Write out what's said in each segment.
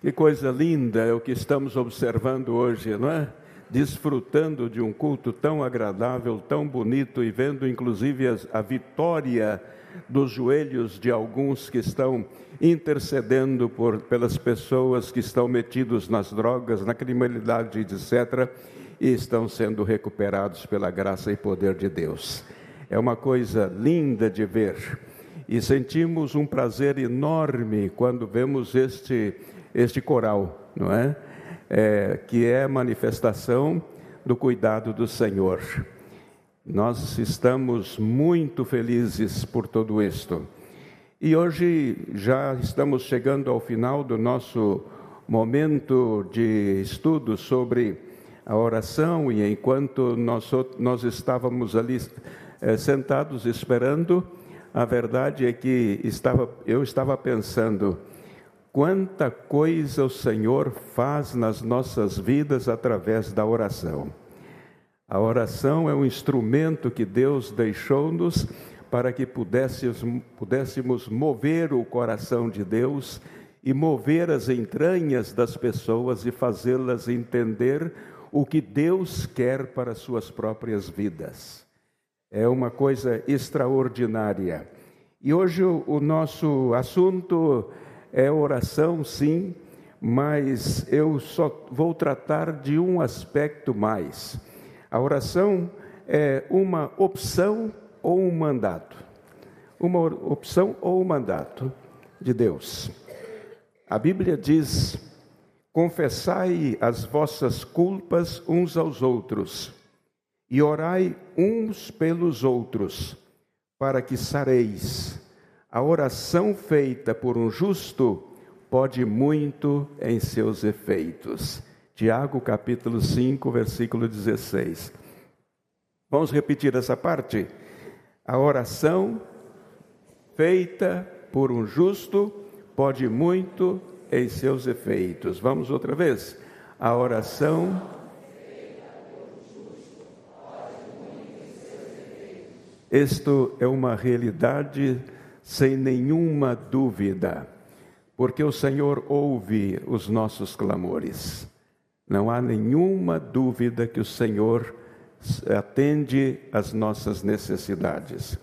Que coisa linda é o que estamos observando hoje, não é? Desfrutando de um culto tão agradável, tão bonito e vendo inclusive a vitória dos joelhos de alguns que estão intercedendo por, pelas pessoas que estão metidos nas drogas, na criminalidade, etc., e estão sendo recuperados pela graça e poder de Deus. É uma coisa linda de ver e sentimos um prazer enorme quando vemos este, este coral, não é? é que é manifestação do cuidado do Senhor. Nós estamos muito felizes por tudo isto. E hoje já estamos chegando ao final do nosso momento de estudo sobre a oração, e enquanto nós, nós estávamos ali é, sentados esperando, a verdade é que estava, eu estava pensando quanta coisa o Senhor faz nas nossas vidas através da oração. A oração é um instrumento que Deus deixou-nos para que pudéssemos, pudéssemos mover o coração de Deus e mover as entranhas das pessoas e fazê-las entender o que Deus quer para suas próprias vidas é uma coisa extraordinária. E hoje o, o nosso assunto é oração, sim, mas eu só vou tratar de um aspecto mais. A oração é uma opção ou um mandato. Uma opção ou um mandato de Deus. A Bíblia diz: confessai as vossas culpas uns aos outros e orai uns pelos outros, para que sareis. A oração feita por um justo pode muito em seus efeitos. Tiago capítulo 5, versículo 16. Vamos repetir essa parte? A oração feita por um justo pode muito em seus efeitos. Vamos outra vez? A oração Isto é uma realidade sem nenhuma dúvida, porque o Senhor ouve os nossos clamores. Não há nenhuma dúvida que o Senhor atende às nossas necessidades.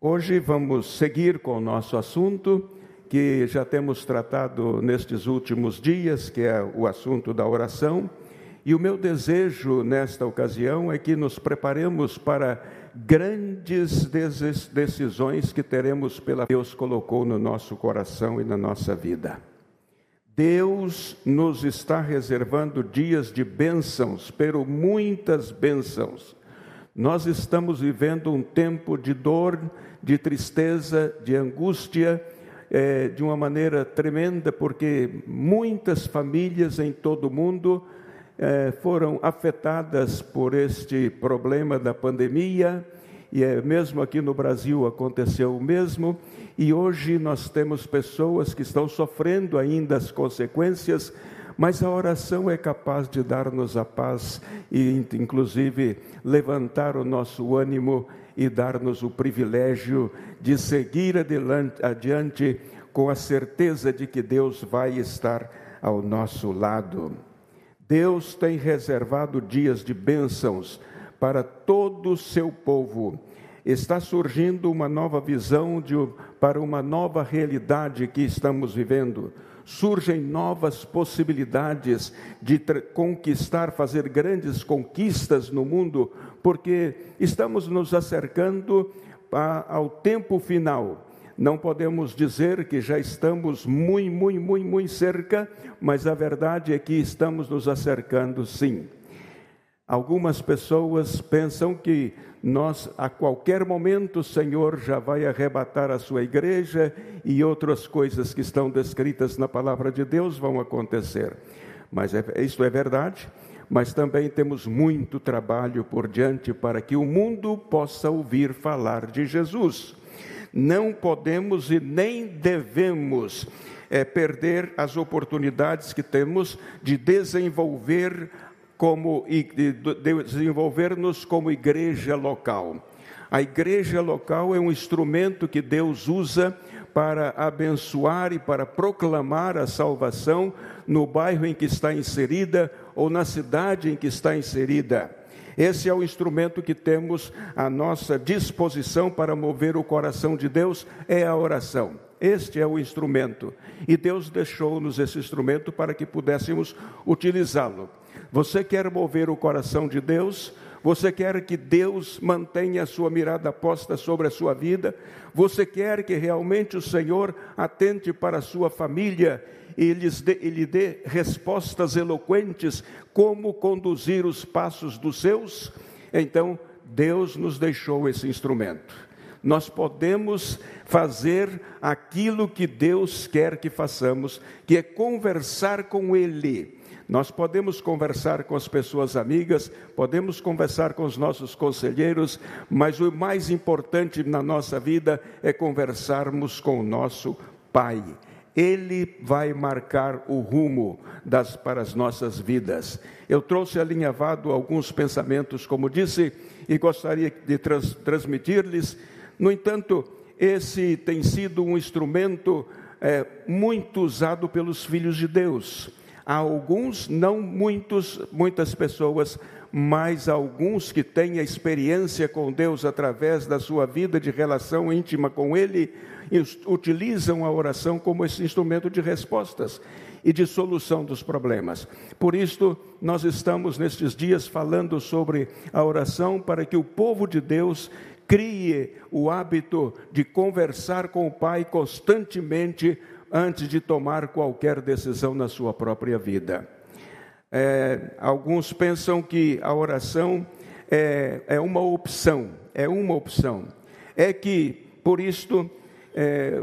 Hoje vamos seguir com o nosso assunto, que já temos tratado nestes últimos dias, que é o assunto da oração. E o meu desejo nesta ocasião é que nos preparemos para grandes decisões que teremos pela Deus colocou no nosso coração e na nossa vida. Deus nos está reservando dias de bênçãos, pero muitas bênçãos. Nós estamos vivendo um tempo de dor, de tristeza, de angústia, é, de uma maneira tremenda, porque muitas famílias em todo o mundo eh, foram afetadas por este problema da pandemia, e é, mesmo aqui no Brasil aconteceu o mesmo, e hoje nós temos pessoas que estão sofrendo ainda as consequências, mas a oração é capaz de dar-nos a paz e, inclusive, levantar o nosso ânimo e dar-nos o privilégio de seguir adiante, adiante com a certeza de que Deus vai estar ao nosso lado. Deus tem reservado dias de bênçãos para todo o seu povo. Está surgindo uma nova visão de, para uma nova realidade que estamos vivendo. Surgem novas possibilidades de conquistar, fazer grandes conquistas no mundo, porque estamos nos acercando a, ao tempo final não podemos dizer que já estamos muito, muito, muito, muito cerca, mas a verdade é que estamos nos acercando sim. Algumas pessoas pensam que nós, a qualquer momento, o Senhor já vai arrebatar a sua igreja e outras coisas que estão descritas na palavra de Deus vão acontecer. Mas é, isso é verdade, mas também temos muito trabalho por diante para que o mundo possa ouvir falar de Jesus. Não podemos e nem devemos é, perder as oportunidades que temos de desenvolver como de desenvolver-nos como igreja local. A igreja local é um instrumento que Deus usa para abençoar e para proclamar a salvação no bairro em que está inserida ou na cidade em que está inserida. Esse é o instrumento que temos à nossa disposição para mover o coração de Deus, é a oração. Este é o instrumento. E Deus deixou-nos esse instrumento para que pudéssemos utilizá-lo. Você quer mover o coração de Deus? Você quer que Deus mantenha a sua mirada posta sobre a sua vida? Você quer que realmente o Senhor atente para a sua família e dê, lhe dê respostas eloquentes como conduzir os passos dos seus? Então, Deus nos deixou esse instrumento nós podemos fazer aquilo que Deus quer que façamos, que é conversar com Ele. Nós podemos conversar com as pessoas amigas, podemos conversar com os nossos conselheiros, mas o mais importante na nossa vida é conversarmos com o nosso Pai. Ele vai marcar o rumo das, para as nossas vidas. Eu trouxe alinhavado alguns pensamentos, como disse, e gostaria de trans, transmitir-lhes no entanto, esse tem sido um instrumento é, muito usado pelos filhos de Deus. Alguns, não muitos, muitas pessoas, mas alguns que têm a experiência com Deus através da sua vida de relação íntima com Ele, utilizam a oração como esse instrumento de respostas e de solução dos problemas. Por isso, nós estamos nestes dias falando sobre a oração para que o povo de Deus crie o hábito de conversar com o Pai constantemente antes de tomar qualquer decisão na sua própria vida. É, alguns pensam que a oração é, é, uma opção, é uma opção. É que, por isto, é,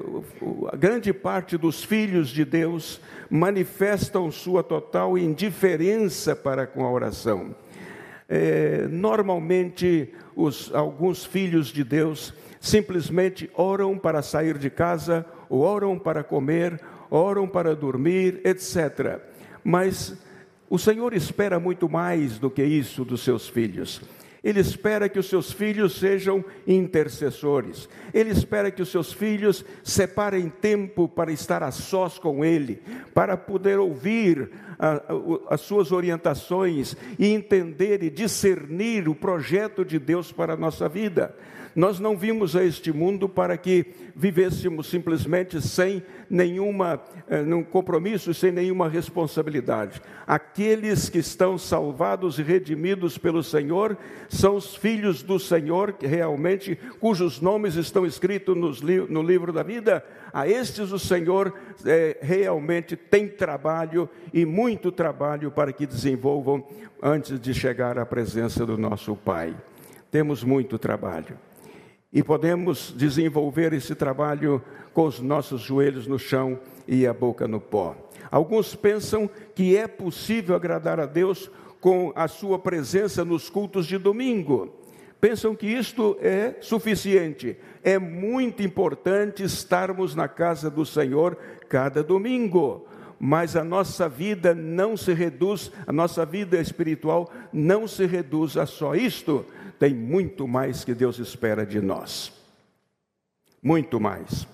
grande parte dos filhos de Deus manifestam sua total indiferença para com a oração. É, normalmente, os, alguns filhos de Deus simplesmente oram para sair de casa, oram para comer, oram para dormir, etc. Mas o Senhor espera muito mais do que isso dos seus filhos. Ele espera que os seus filhos sejam intercessores. Ele espera que os seus filhos separem tempo para estar a sós com Ele, para poder ouvir a, a, as suas orientações e entender e discernir o projeto de Deus para a nossa vida. Nós não vimos a este mundo para que vivêssemos simplesmente sem nenhuma eh, nenhum compromisso, sem nenhuma responsabilidade. Aqueles que estão salvados e redimidos pelo Senhor são os filhos do Senhor, realmente, cujos nomes estão escritos no livro da vida. A estes o Senhor eh, realmente tem trabalho e muito trabalho para que desenvolvam antes de chegar à presença do nosso Pai. Temos muito trabalho e podemos desenvolver esse trabalho com os nossos joelhos no chão e a boca no pó. Alguns pensam que é possível agradar a Deus com a sua presença nos cultos de domingo. Pensam que isto é suficiente. É muito importante estarmos na casa do Senhor cada domingo mas a nossa vida não se reduz, a nossa vida espiritual não se reduz a só isto tem muito mais que Deus espera de nós. Muito mais.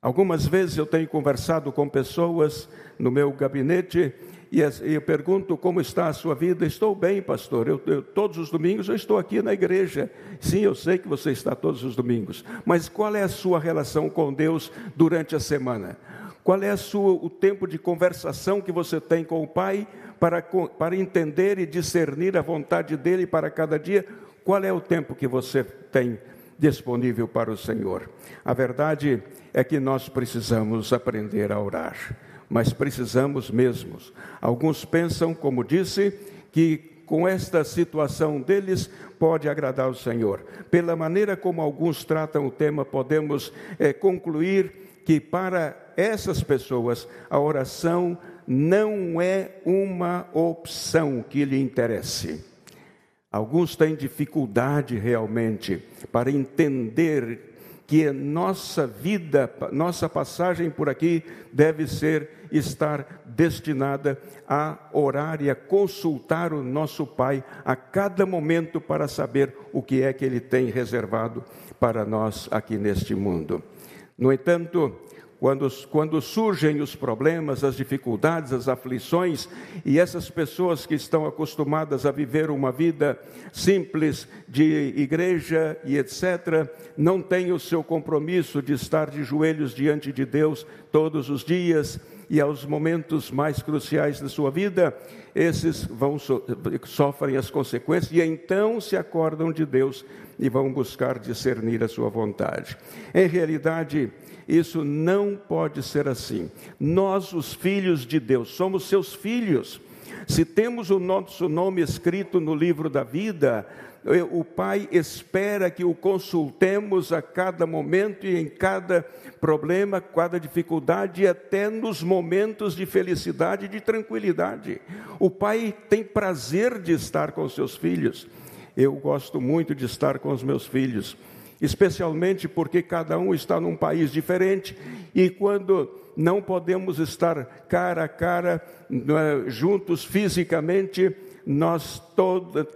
Algumas vezes eu tenho conversado com pessoas no meu gabinete e eu pergunto como está a sua vida. Estou bem, pastor. Eu, eu, todos os domingos eu estou aqui na igreja. Sim, eu sei que você está todos os domingos. Mas qual é a sua relação com Deus durante a semana? Qual é sua, o tempo de conversação que você tem com o Pai para, para entender e discernir a vontade dele para cada dia? Qual é o tempo que você tem disponível para o Senhor? A verdade é que nós precisamos aprender a orar, mas precisamos mesmo. Alguns pensam, como disse, que com esta situação deles pode agradar o Senhor. Pela maneira como alguns tratam o tema, podemos é, concluir que para essas pessoas a oração não é uma opção que lhe interesse. Alguns têm dificuldade realmente para entender que nossa vida, nossa passagem por aqui deve ser estar destinada a orar e a consultar o nosso Pai a cada momento para saber o que é que Ele tem reservado para nós aqui neste mundo. No entanto, quando, quando surgem os problemas, as dificuldades, as aflições, e essas pessoas que estão acostumadas a viver uma vida simples de igreja e etc., não têm o seu compromisso de estar de joelhos diante de Deus todos os dias e aos momentos mais cruciais da sua vida, esses vão so, sofrem as consequências e então se acordam de Deus e vão buscar discernir a sua vontade. Em realidade, isso não pode ser assim. Nós, os filhos de Deus, somos seus filhos. Se temos o nosso nome escrito no livro da vida, eh, o Pai espera que o consultemos a cada momento e em cada problema, cada dificuldade e até nos momentos de felicidade e de tranquilidade. O Pai tem prazer de estar com seus filhos. Eu gosto muito de estar com os meus filhos especialmente porque cada um está num país diferente e quando não podemos estar cara a cara, é, juntos fisicamente, nós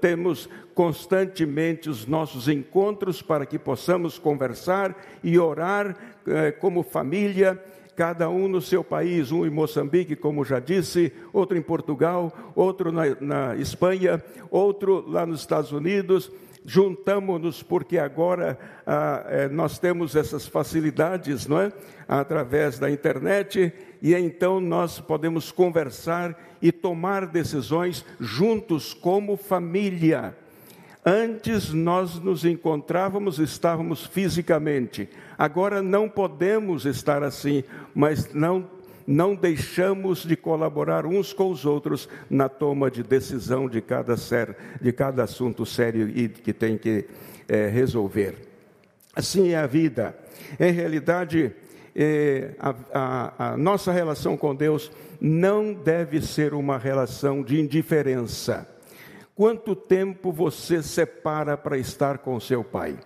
temos constantemente os nossos encontros para que possamos conversar e orar é, como família, cada um no seu país, um em Moçambique, como já disse, outro em Portugal, outro na, na Espanha, outro lá nos Estados Unidos juntamos-nos porque agora ah, eh, nós temos essas facilidades, não é? Através da internet e então nós podemos conversar e tomar decisões juntos como família. Antes nós nos encontrávamos, estávamos fisicamente. Agora não podemos estar assim, mas não não deixamos de colaborar uns com os outros na toma de decisão de cada, ser, de cada assunto sério e que tem que é, resolver. Assim é a vida. Em realidade, é, a, a, a nossa relação com Deus não deve ser uma relação de indiferença. Quanto tempo você separa para estar com seu pai?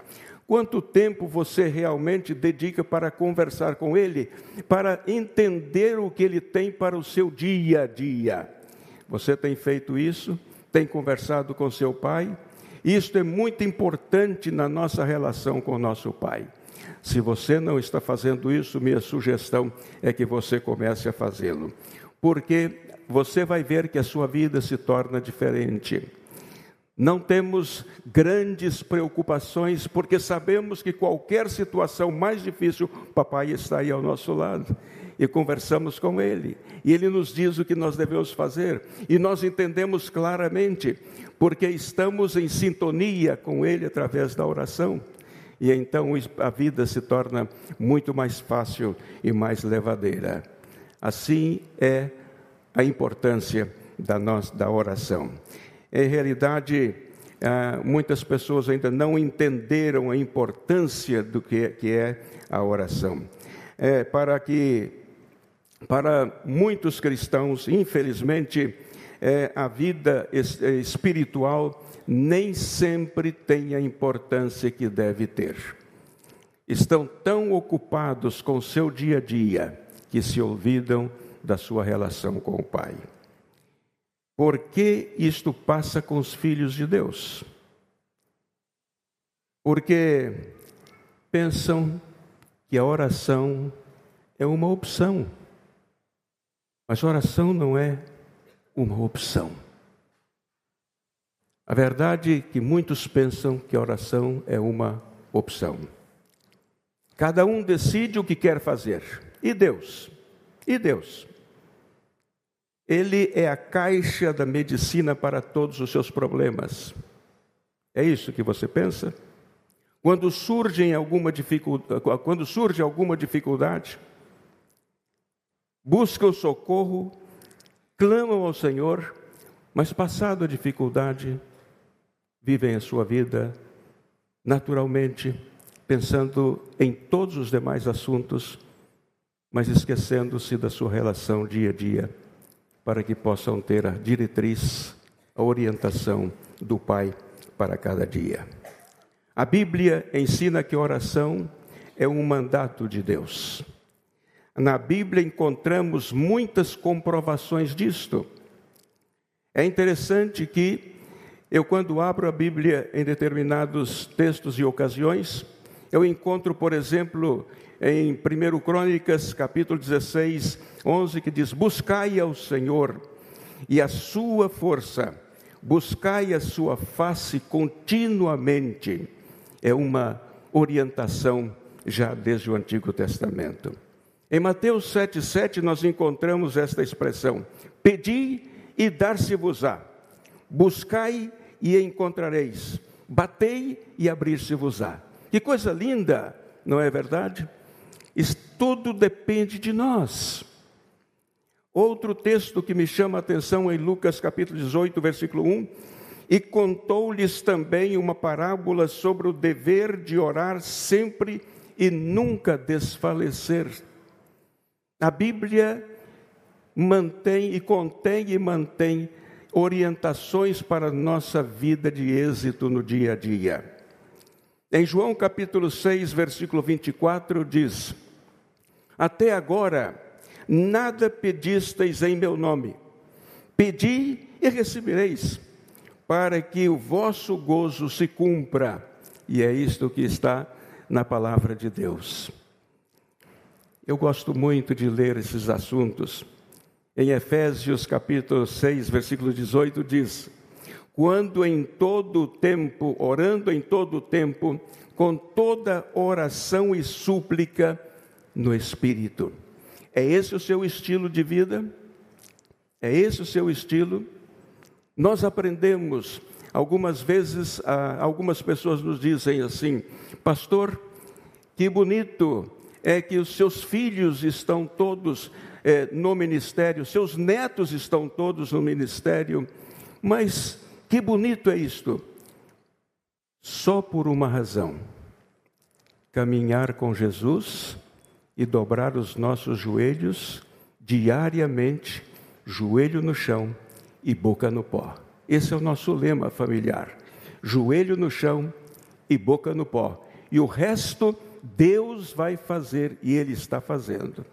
Quanto tempo você realmente dedica para conversar com Ele, para entender o que Ele tem para o seu dia a dia? Você tem feito isso? Tem conversado com seu Pai? Isto é muito importante na nossa relação com nosso Pai. Se você não está fazendo isso, minha sugestão é que você comece a fazê-lo, porque você vai ver que a sua vida se torna diferente. Não temos grandes preocupações, porque sabemos que qualquer situação mais difícil, papai está aí ao nosso lado. E conversamos com ele, e ele nos diz o que nós devemos fazer, e nós entendemos claramente, porque estamos em sintonia com ele através da oração. E então a vida se torna muito mais fácil e mais levadeira. Assim é a importância da, nossa, da oração. Em realidade, ah, muitas pessoas ainda não entenderam a importância do que é a oração. É, para que, para muitos cristãos, infelizmente, é, a vida é, espiritual nem sempre tem a importância que deve ter. Estão tão ocupados com o seu dia a dia que se olvidam da sua relação com o Pai. Por que isto passa com os filhos de Deus? Porque pensam que a oração é uma opção. Mas oração não é uma opção. A verdade é que muitos pensam que a oração é uma opção. Cada um decide o que quer fazer. E Deus? E Deus? Ele é a caixa da medicina para todos os seus problemas. É isso que você pensa? Quando surge alguma dificuldade, quando surge alguma dificuldade, buscam o socorro, clamam ao Senhor, mas passado a dificuldade, vivem a sua vida naturalmente, pensando em todos os demais assuntos, mas esquecendo-se da sua relação dia a dia para que possam ter a diretriz, a orientação do Pai para cada dia. A Bíblia ensina que oração é um mandato de Deus. Na Bíblia encontramos muitas comprovações disto. É interessante que eu, quando abro a Bíblia em determinados textos e ocasiões, eu encontro, por exemplo, em 1 Crônicas, capítulo 16, 11, que diz: Buscai ao Senhor e a sua força, buscai a sua face continuamente. É uma orientação já desde o Antigo Testamento. Em Mateus 7,7 nós encontramos esta expressão: Pedi e dar-se-vos-á, buscai e encontrareis, batei e abrir-se-vos-á. Que coisa linda, não é verdade? Isso tudo depende de nós. Outro texto que me chama a atenção em Lucas capítulo 18, versículo 1, e contou-lhes também uma parábola sobre o dever de orar sempre e nunca desfalecer. A Bíblia mantém e contém e mantém orientações para nossa vida de êxito no dia a dia. Em João capítulo 6, versículo 24 diz: Até agora nada pedisteis em meu nome. Pedi e recebereis, para que o vosso gozo se cumpra. E é isto que está na palavra de Deus. Eu gosto muito de ler esses assuntos. Em Efésios capítulo 6, versículo 18 diz: Quando em todo tempo, orando em todo tempo, com toda oração e súplica no espírito é esse o seu estilo de vida? É esse o seu estilo? Nós aprendemos, algumas vezes, algumas pessoas nos dizem assim: Pastor, que bonito é que os seus filhos estão todos é, no ministério, seus netos estão todos no ministério, mas que bonito é isto. Só por uma razão: caminhar com Jesus e dobrar os nossos joelhos diariamente, joelho no chão e boca no pó. Esse é o nosso lema familiar: joelho no chão e boca no pó. E o resto Deus vai fazer e Ele está fazendo.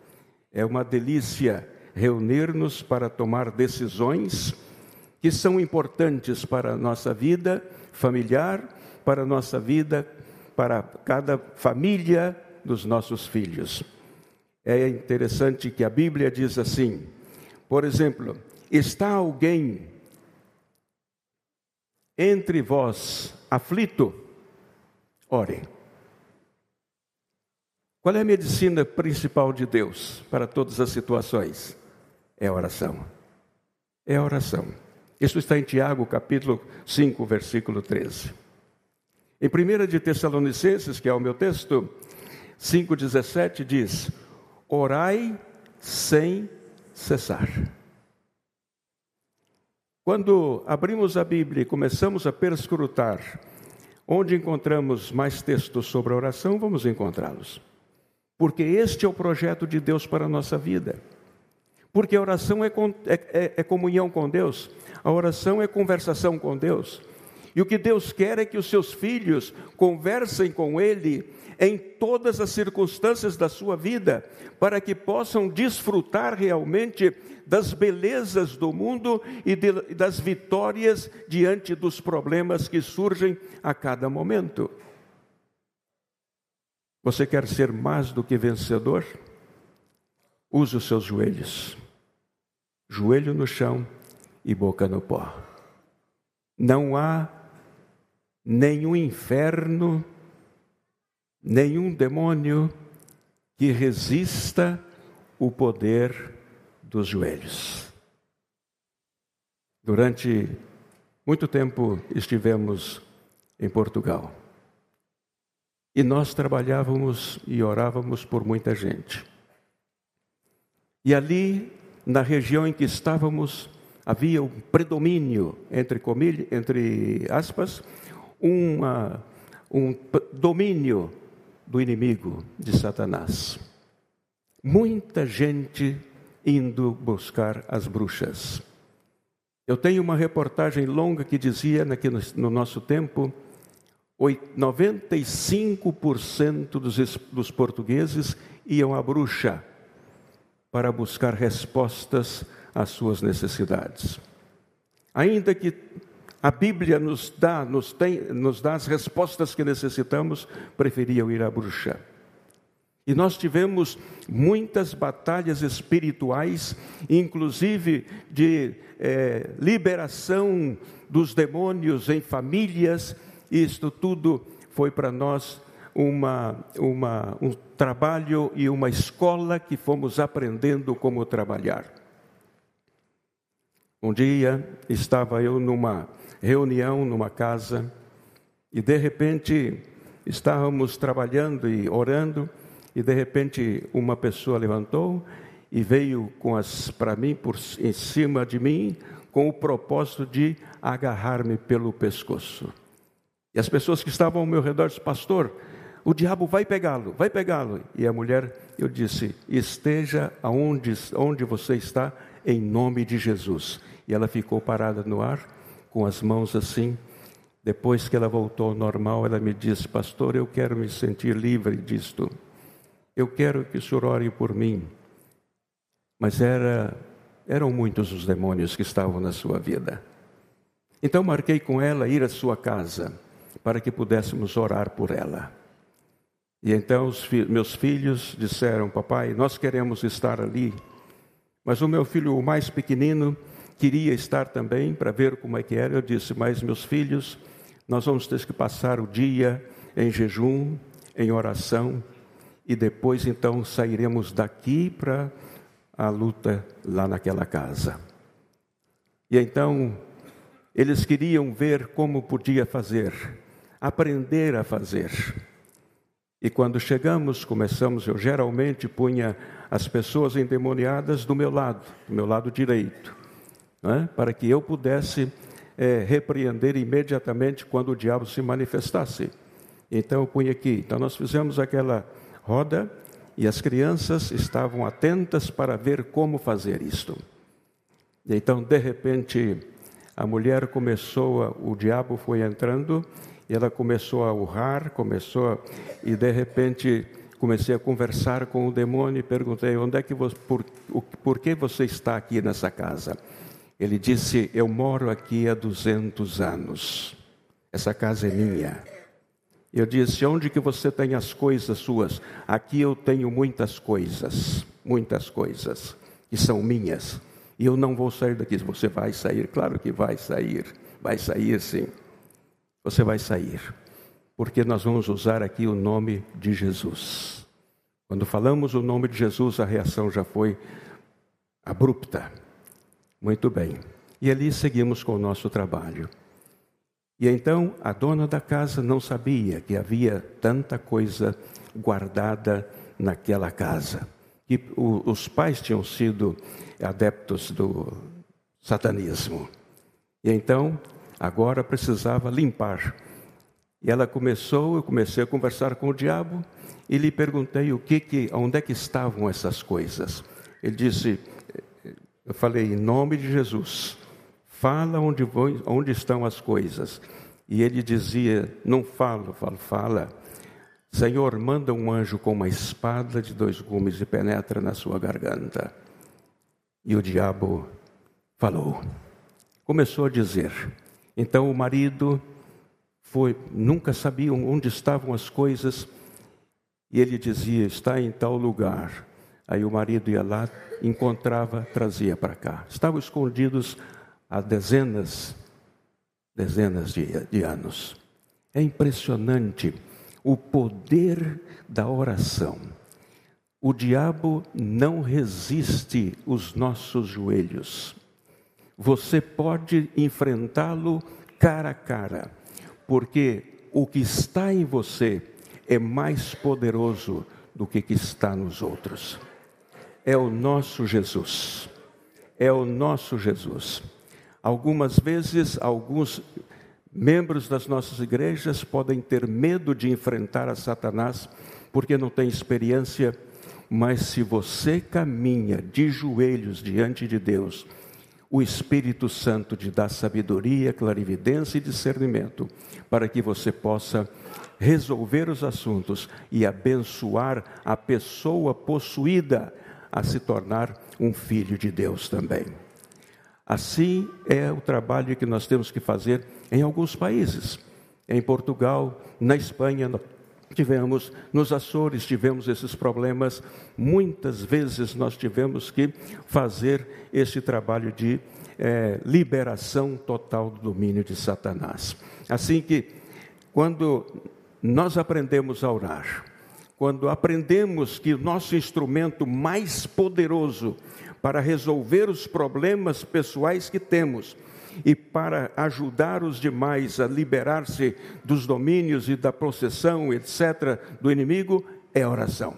É uma delícia reunir-nos para tomar decisões que são importantes para a nossa vida familiar, para a nossa vida, para cada família, dos nossos filhos. É interessante que a Bíblia diz assim, por exemplo, está alguém entre vós aflito? Ore. Qual é a medicina principal de Deus para todas as situações? É oração. É oração. Isso está em Tiago, capítulo 5, versículo 13. Em 1 de Tessalonicenses, que é o meu texto, 5,17 diz: Orai sem cessar. Quando abrimos a Bíblia e começamos a perscrutar onde encontramos mais textos sobre a oração, vamos encontrá-los. Porque este é o projeto de Deus para a nossa vida. Porque a oração é, é, é, é comunhão com Deus, a oração é conversação com Deus. E o que Deus quer é que os seus filhos conversem com Ele em todas as circunstâncias da sua vida, para que possam desfrutar realmente das belezas do mundo e de, das vitórias diante dos problemas que surgem a cada momento. Você quer ser mais do que vencedor? Use os seus joelhos, joelho no chão e boca no pó. Não há nenhum inferno nenhum demônio que resista o poder dos joelhos. Durante muito tempo estivemos em Portugal. E nós trabalhávamos e orávamos por muita gente. E ali, na região em que estávamos, havia um predomínio, entre, comilha, entre aspas, uma, um domínio do inimigo de Satanás. Muita gente indo buscar as bruxas. Eu tenho uma reportagem longa que dizia, aqui no nosso tempo, 95% dos, dos portugueses iam à bruxa para buscar respostas às suas necessidades. Ainda que a Bíblia nos dá, nos, tem, nos dá as respostas que necessitamos, preferiam ir à bruxa. E nós tivemos muitas batalhas espirituais, inclusive de é, liberação dos demônios em famílias. Isto tudo foi para nós uma, uma, um trabalho e uma escola que fomos aprendendo como trabalhar. Um dia estava eu numa reunião, numa casa, e de repente estávamos trabalhando e orando, e de repente uma pessoa levantou e veio com as para mim por em cima de mim com o propósito de agarrar-me pelo pescoço. E as pessoas que estavam ao meu redor disseram, pastor, o diabo vai pegá-lo, vai pegá-lo. E a mulher, eu disse, esteja aonde, onde você está, em nome de Jesus. E ela ficou parada no ar, com as mãos assim. Depois que ela voltou ao normal, ela me disse, pastor, eu quero me sentir livre disto. Eu quero que o senhor ore por mim. Mas era, eram muitos os demônios que estavam na sua vida. Então marquei com ela ir à sua casa, para que pudéssemos orar por ela. E então fi meus filhos disseram: Papai, nós queremos estar ali. Mas o meu filho, o mais pequenino, queria estar também para ver como é que era. Eu disse: Mas meus filhos, nós vamos ter que passar o dia em jejum, em oração, e depois então sairemos daqui para a luta lá naquela casa. E então eles queriam ver como podia fazer, aprender a fazer. E quando chegamos, começamos, eu geralmente punha as pessoas endemoniadas do meu lado, do meu lado direito, né? para que eu pudesse é, repreender imediatamente quando o diabo se manifestasse. Então eu punha aqui. Então nós fizemos aquela roda e as crianças estavam atentas para ver como fazer isto. E então, de repente, a mulher começou, o diabo foi entrando e ela começou a urrar, começou, a, e de repente comecei a conversar com o demônio e perguntei: onde é que você, por, por que você está aqui nessa casa? Ele disse: Eu moro aqui há 200 anos. Essa casa é minha. Eu disse: Onde que você tem as coisas suas? Aqui eu tenho muitas coisas, muitas coisas que são minhas. E eu não vou sair daqui. Você vai sair? Claro que vai sair. Vai sair sim você vai sair, porque nós vamos usar aqui o nome de Jesus. Quando falamos o nome de Jesus, a reação já foi abrupta. Muito bem. E ali seguimos com o nosso trabalho. E então a dona da casa não sabia que havia tanta coisa guardada naquela casa. Que os pais tinham sido adeptos do satanismo. E então agora precisava limpar. E ela começou, eu comecei a conversar com o diabo e lhe perguntei o que que, onde é que estavam essas coisas. Ele disse, eu falei em nome de Jesus, fala onde, onde estão as coisas. E ele dizia, não falo, falo, fala. Senhor, manda um anjo com uma espada de dois gumes e penetra na sua garganta. E o diabo falou, começou a dizer: então o marido foi, nunca sabia onde estavam as coisas, e ele dizia: está em tal lugar. Aí o marido ia lá, encontrava, trazia para cá. Estavam escondidos há dezenas, dezenas de, de anos. É impressionante o poder da oração. O diabo não resiste os nossos joelhos você pode enfrentá-lo cara a cara, porque o que está em você é mais poderoso do que que está nos outros. É o nosso Jesus. É o nosso Jesus. Algumas vezes, alguns membros das nossas igrejas podem ter medo de enfrentar a Satanás porque não têm experiência, mas se você caminha de joelhos diante de Deus, o Espírito Santo te dá sabedoria, clarividência e discernimento para que você possa resolver os assuntos e abençoar a pessoa possuída a se tornar um filho de Deus também. Assim é o trabalho que nós temos que fazer em alguns países. Em Portugal, na Espanha, tivemos nos Açores, tivemos esses problemas, muitas vezes nós tivemos que fazer esse trabalho de é, liberação total do domínio de Satanás. Assim que, quando nós aprendemos a orar, quando aprendemos que nosso instrumento mais poderoso para resolver os problemas pessoais que temos e para ajudar os demais a liberar-se dos domínios e da processão, etc., do inimigo, é a oração.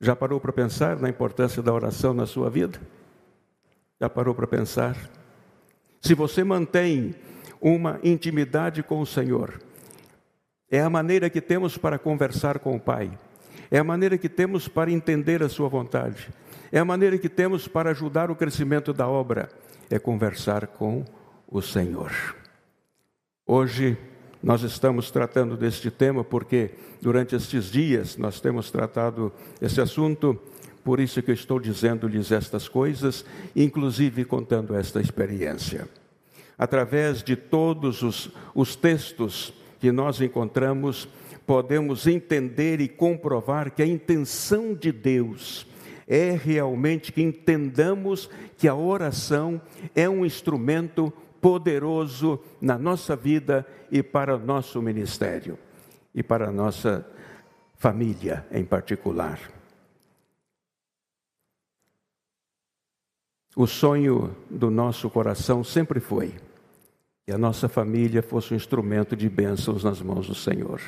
Já parou para pensar na importância da oração na sua vida? Já parou para pensar? Se você mantém uma intimidade com o Senhor, é a maneira que temos para conversar com o Pai, é a maneira que temos para entender a Sua vontade, é a maneira que temos para ajudar o crescimento da obra, é conversar com o Senhor. Hoje nós estamos tratando deste tema porque durante estes dias nós temos tratado esse assunto, por isso que eu estou dizendo-lhes estas coisas, inclusive contando esta experiência. Através de todos os, os textos que nós encontramos, podemos entender e comprovar que a intenção de Deus é realmente que entendamos que a oração é um instrumento poderoso na nossa vida e para o nosso ministério e para a nossa família em particular. O sonho do nosso coração sempre foi que a nossa família fosse um instrumento de bênçãos nas mãos do Senhor.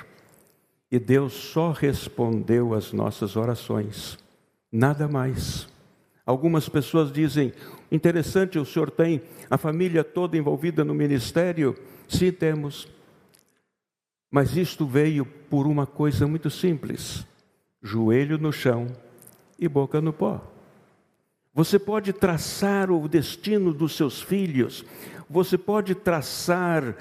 E Deus só respondeu às nossas orações nada mais. Algumas pessoas dizem: interessante, o senhor tem a família toda envolvida no ministério? Sim, temos. Mas isto veio por uma coisa muito simples: joelho no chão e boca no pó. Você pode traçar o destino dos seus filhos, você pode traçar,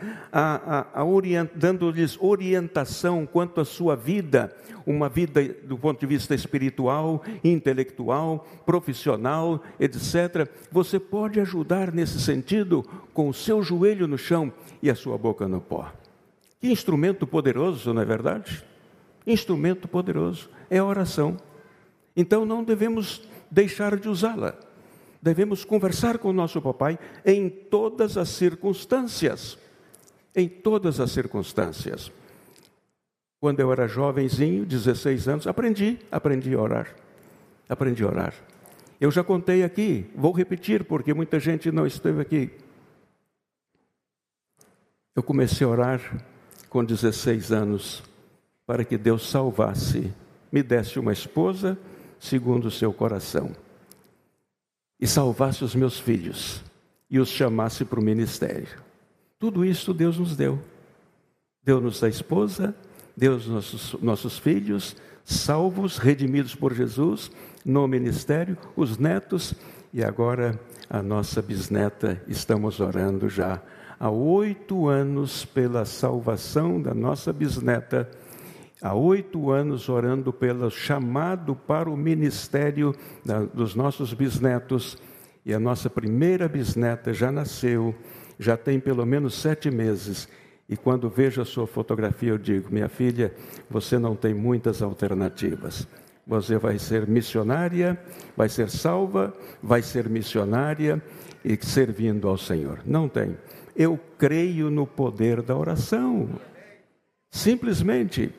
orient, dando-lhes orientação quanto à sua vida, uma vida do ponto de vista espiritual, intelectual, profissional, etc. Você pode ajudar nesse sentido com o seu joelho no chão e a sua boca no pó. Que instrumento poderoso, não é verdade? Instrumento poderoso é a oração. Então não devemos deixar de usá-la devemos conversar com nosso papai em todas as circunstâncias. Em todas as circunstâncias. Quando eu era jovenzinho, 16 anos, aprendi, aprendi a orar. Aprendi a orar. Eu já contei aqui, vou repetir porque muita gente não esteve aqui. Eu comecei a orar com 16 anos para que Deus salvasse, me desse uma esposa segundo o seu coração e salvasse os meus filhos e os chamasse para o ministério. Tudo isso Deus nos deu. Deu-nos a esposa, deu-nos nossos, nossos filhos, salvos, redimidos por Jesus, no ministério, os netos e agora a nossa bisneta. Estamos orando já há oito anos pela salvação da nossa bisneta há oito anos orando pelo chamado para o ministério da, dos nossos bisnetos, e a nossa primeira bisneta já nasceu, já tem pelo menos sete meses. E quando vejo a sua fotografia, eu digo: minha filha, você não tem muitas alternativas. Você vai ser missionária, vai ser salva, vai ser missionária e servindo ao Senhor. Não tem. Eu creio no poder da oração. Simplesmente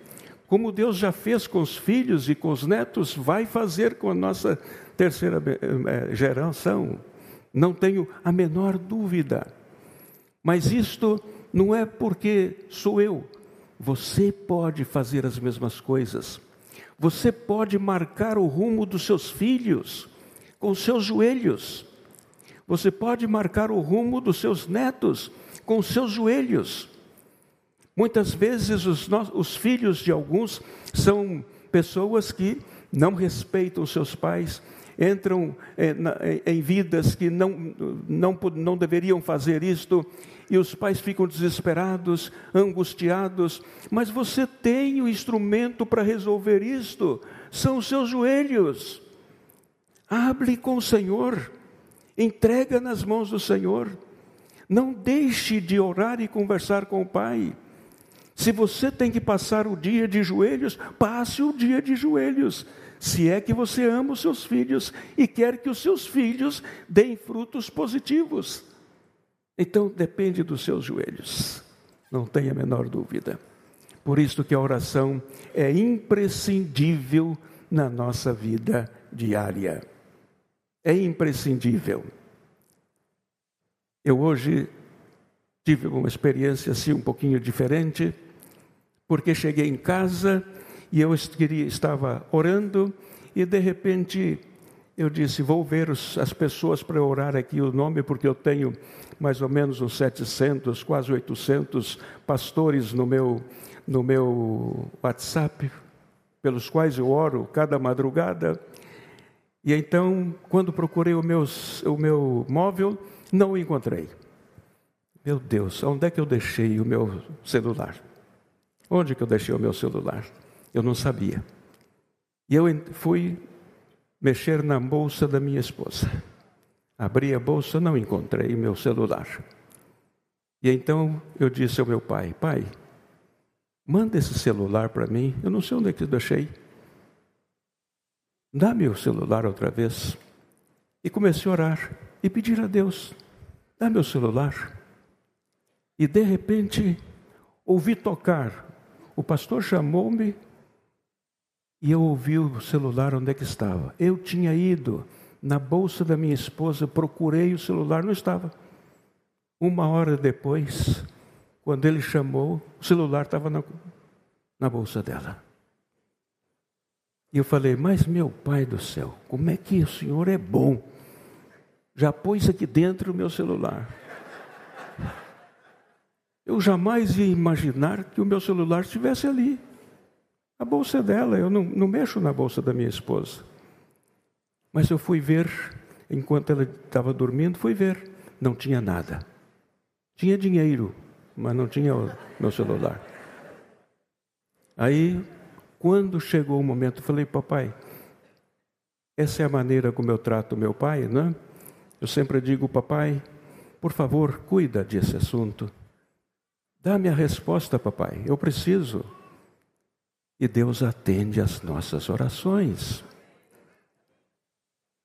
como Deus já fez com os filhos e com os netos, vai fazer com a nossa terceira eh, geração. Não tenho a menor dúvida. Mas isto não é porque sou eu. Você pode fazer as mesmas coisas. Você pode marcar o rumo dos seus filhos com seus joelhos. Você pode marcar o rumo dos seus netos com seus joelhos. Muitas vezes os, os filhos de alguns são pessoas que não respeitam seus pais, entram é, na, em vidas que não, não, não deveriam fazer isto, e os pais ficam desesperados, angustiados, mas você tem o instrumento para resolver isto, são os seus joelhos. Hable com o Senhor, entrega nas mãos do Senhor, não deixe de orar e conversar com o Pai. Se você tem que passar o dia de joelhos, passe o dia de joelhos. Se é que você ama os seus filhos e quer que os seus filhos deem frutos positivos. Então depende dos seus joelhos, não tenha a menor dúvida. Por isso que a oração é imprescindível na nossa vida diária. É imprescindível. Eu hoje tive uma experiência assim um pouquinho diferente, porque cheguei em casa e eu estava orando e de repente eu disse: Vou ver os, as pessoas para orar aqui o nome, porque eu tenho mais ou menos uns 700, quase 800 pastores no meu, no meu WhatsApp, pelos quais eu oro cada madrugada. E então, quando procurei o meu, o meu móvel, não o encontrei. Meu Deus, onde é que eu deixei o meu celular? Onde que eu deixei o meu celular? Eu não sabia. E eu fui mexer na bolsa da minha esposa. Abri a bolsa, não encontrei meu celular. E então eu disse ao meu pai: Pai, manda esse celular para mim. Eu não sei onde é que eu deixei. Dá meu celular outra vez. E comecei a orar e pedir a Deus: dá meu celular. E de repente ouvi tocar. O pastor chamou-me e eu ouvi o celular onde é que estava. Eu tinha ido na bolsa da minha esposa, procurei o celular, não estava. Uma hora depois, quando ele chamou, o celular estava na, na bolsa dela. E eu falei, mas meu pai do céu, como é que o senhor é bom? Já pôs aqui dentro o meu celular. Eu jamais ia imaginar que o meu celular estivesse ali. A bolsa é dela, eu não, não mexo na bolsa da minha esposa. Mas eu fui ver, enquanto ela estava dormindo, fui ver, não tinha nada. Tinha dinheiro, mas não tinha o meu celular. Aí, quando chegou o momento, eu falei, papai, essa é a maneira como eu trato meu pai, né? Eu sempre digo, papai, por favor, cuida desse assunto. Dá-me a resposta, papai, eu preciso. E Deus atende às nossas orações.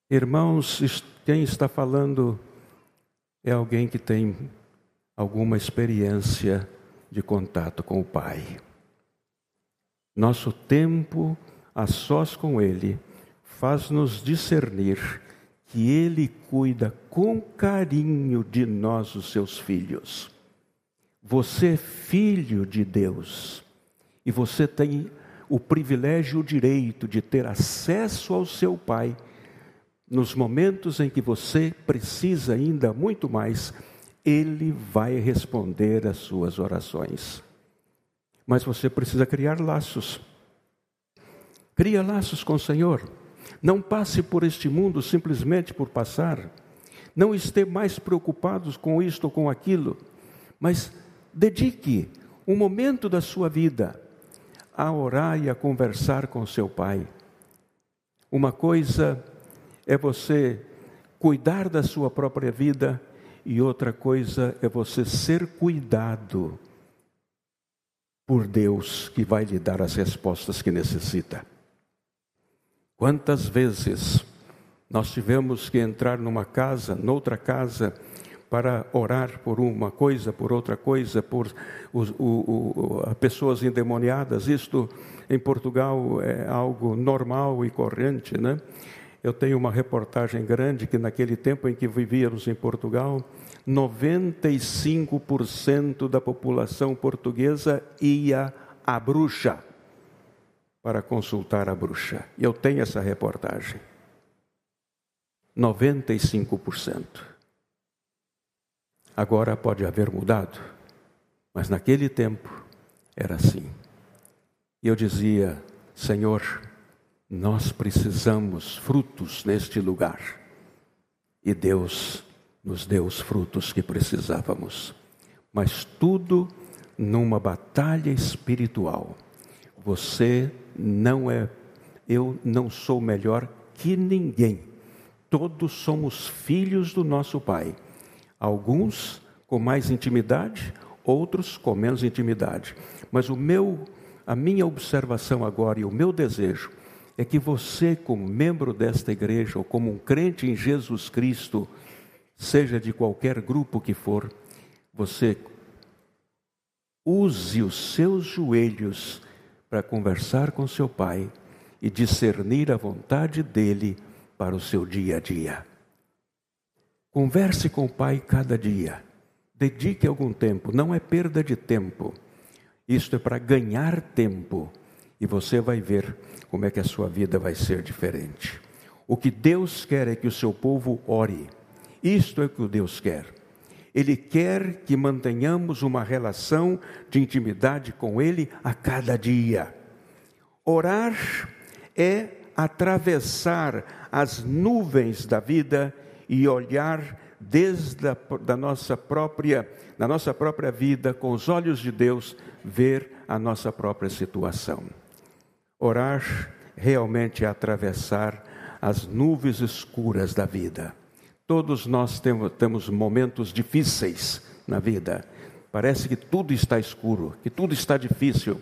Irmãos, quem está falando é alguém que tem alguma experiência de contato com o Pai. Nosso tempo a sós com Ele faz-nos discernir que Ele cuida com carinho de nós, os seus filhos. Você é filho de Deus e você tem o privilégio e o direito de ter acesso ao seu Pai nos momentos em que você precisa ainda muito mais, Ele vai responder às suas orações. Mas você precisa criar laços. Cria laços com o Senhor. Não passe por este mundo simplesmente por passar. Não esteja mais preocupados com isto ou com aquilo, mas dedique um momento da sua vida a orar e a conversar com seu Pai. Uma coisa é você cuidar da sua própria vida e outra coisa é você ser cuidado por Deus que vai lhe dar as respostas que necessita. Quantas vezes nós tivemos que entrar numa casa, noutra casa, para orar por uma coisa, por outra coisa, por os, o, o, pessoas endemoniadas. Isto em Portugal é algo normal e corrente, né? Eu tenho uma reportagem grande que naquele tempo em que vivíamos em Portugal, 95% da população portuguesa ia à bruxa para consultar a bruxa. Eu tenho essa reportagem. 95%. Agora pode haver mudado, mas naquele tempo era assim. E eu dizia, Senhor, nós precisamos frutos neste lugar. E Deus nos deu os frutos que precisávamos. Mas tudo numa batalha espiritual. Você não é, eu não sou melhor que ninguém. Todos somos filhos do nosso Pai. Alguns com mais intimidade, outros com menos intimidade. Mas o meu, a minha observação agora e o meu desejo é que você, como membro desta igreja ou como um crente em Jesus Cristo, seja de qualquer grupo que for, você use os seus joelhos para conversar com seu pai e discernir a vontade dele para o seu dia a dia. Converse com o pai cada dia. Dedique algum tempo, não é perda de tempo. Isto é para ganhar tempo e você vai ver como é que a sua vida vai ser diferente. O que Deus quer é que o seu povo ore. Isto é o que Deus quer. Ele quer que mantenhamos uma relação de intimidade com Ele a cada dia. Orar é atravessar as nuvens da vida e olhar desde a da nossa própria, na nossa própria vida, com os olhos de Deus, ver a nossa própria situação. Orar realmente é atravessar as nuvens escuras da vida. Todos nós temos, temos momentos difíceis na vida. Parece que tudo está escuro, que tudo está difícil,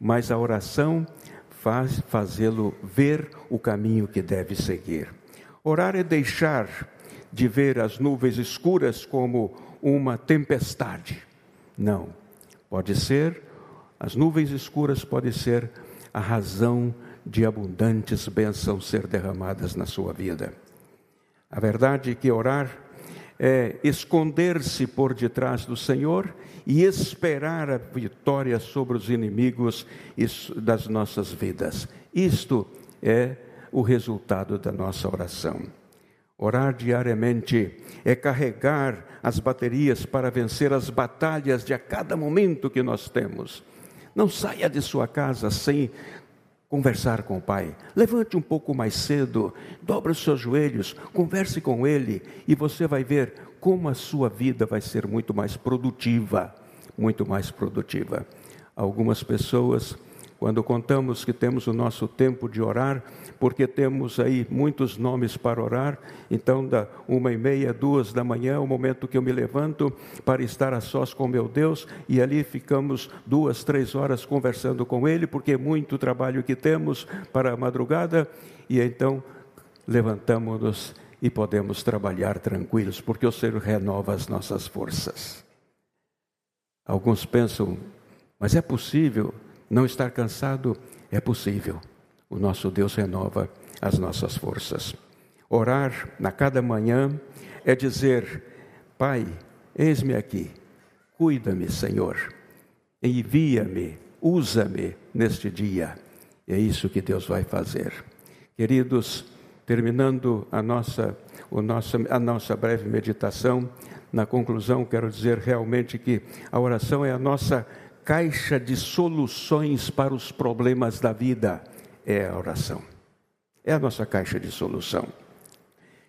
mas a oração faz fazê-lo ver o caminho que deve seguir. Orar é deixar de ver as nuvens escuras como uma tempestade. Não. Pode ser, as nuvens escuras podem ser a razão de abundantes bênçãos ser derramadas na sua vida. A verdade é que orar é esconder-se por detrás do Senhor e esperar a vitória sobre os inimigos das nossas vidas. Isto é o resultado da nossa oração. Orar diariamente é carregar as baterias para vencer as batalhas de a cada momento que nós temos. Não saia de sua casa sem conversar com o Pai. Levante um pouco mais cedo, dobre os seus joelhos, converse com Ele e você vai ver como a sua vida vai ser muito mais produtiva, muito mais produtiva. Algumas pessoas quando contamos que temos o nosso tempo de orar, porque temos aí muitos nomes para orar, então da uma e meia, duas da manhã, é o momento que eu me levanto para estar a sós com meu Deus, e ali ficamos duas, três horas conversando com Ele, porque é muito trabalho que temos para a madrugada, e então levantamos-nos e podemos trabalhar tranquilos, porque o Senhor renova as nossas forças. Alguns pensam, mas é possível não estar cansado é possível. O nosso Deus renova as nossas forças. Orar na cada manhã é dizer: Pai, eis-me aqui, cuida-me, Senhor, envia-me, usa-me neste dia. É isso que Deus vai fazer. Queridos, terminando a nossa, o nosso, a nossa breve meditação, na conclusão, quero dizer realmente que a oração é a nossa caixa de soluções para os problemas da vida é a oração. É a nossa caixa de solução.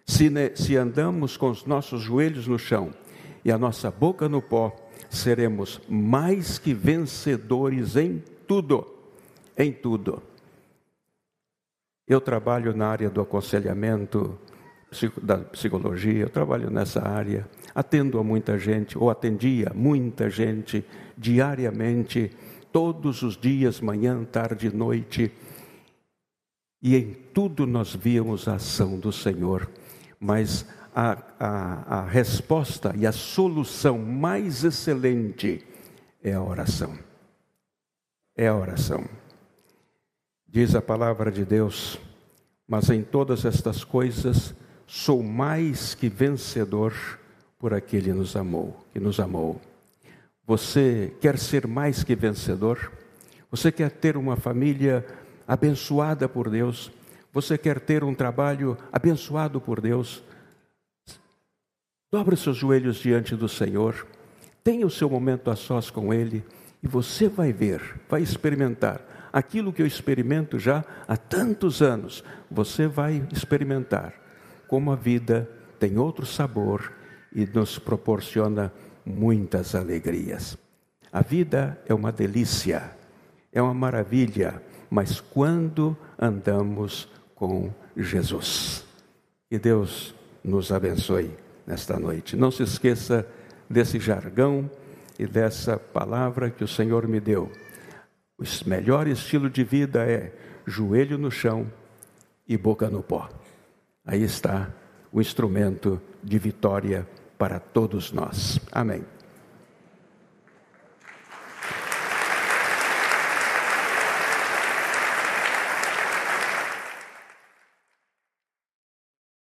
Se, se andamos com os nossos joelhos no chão e a nossa boca no pó, seremos mais que vencedores em tudo. Em tudo. Eu trabalho na área do aconselhamento, da psicologia, eu trabalho nessa área, atendo a muita gente, ou atendia muita gente diariamente, todos os dias, manhã, tarde noite. E em tudo nós víamos a ação do Senhor, mas a, a, a resposta e a solução mais excelente é a oração. É a oração. Diz a palavra de Deus, mas em todas estas coisas sou mais que vencedor por aquele que nos amou, que nos amou. Você quer ser mais que vencedor? Você quer ter uma família abençoada por Deus? Você quer ter um trabalho abençoado por Deus? Dobre seus joelhos diante do Senhor, tenha o seu momento a sós com Ele e você vai ver, vai experimentar aquilo que eu experimento já há tantos anos. Você vai experimentar como a vida tem outro sabor e nos proporciona muitas alegrias. A vida é uma delícia, é uma maravilha, mas quando andamos com Jesus. Que Deus nos abençoe nesta noite. Não se esqueça desse jargão e dessa palavra que o Senhor me deu. O melhor estilo de vida é joelho no chão e boca no pó. Aí está o instrumento de vitória para todos nós. Amém.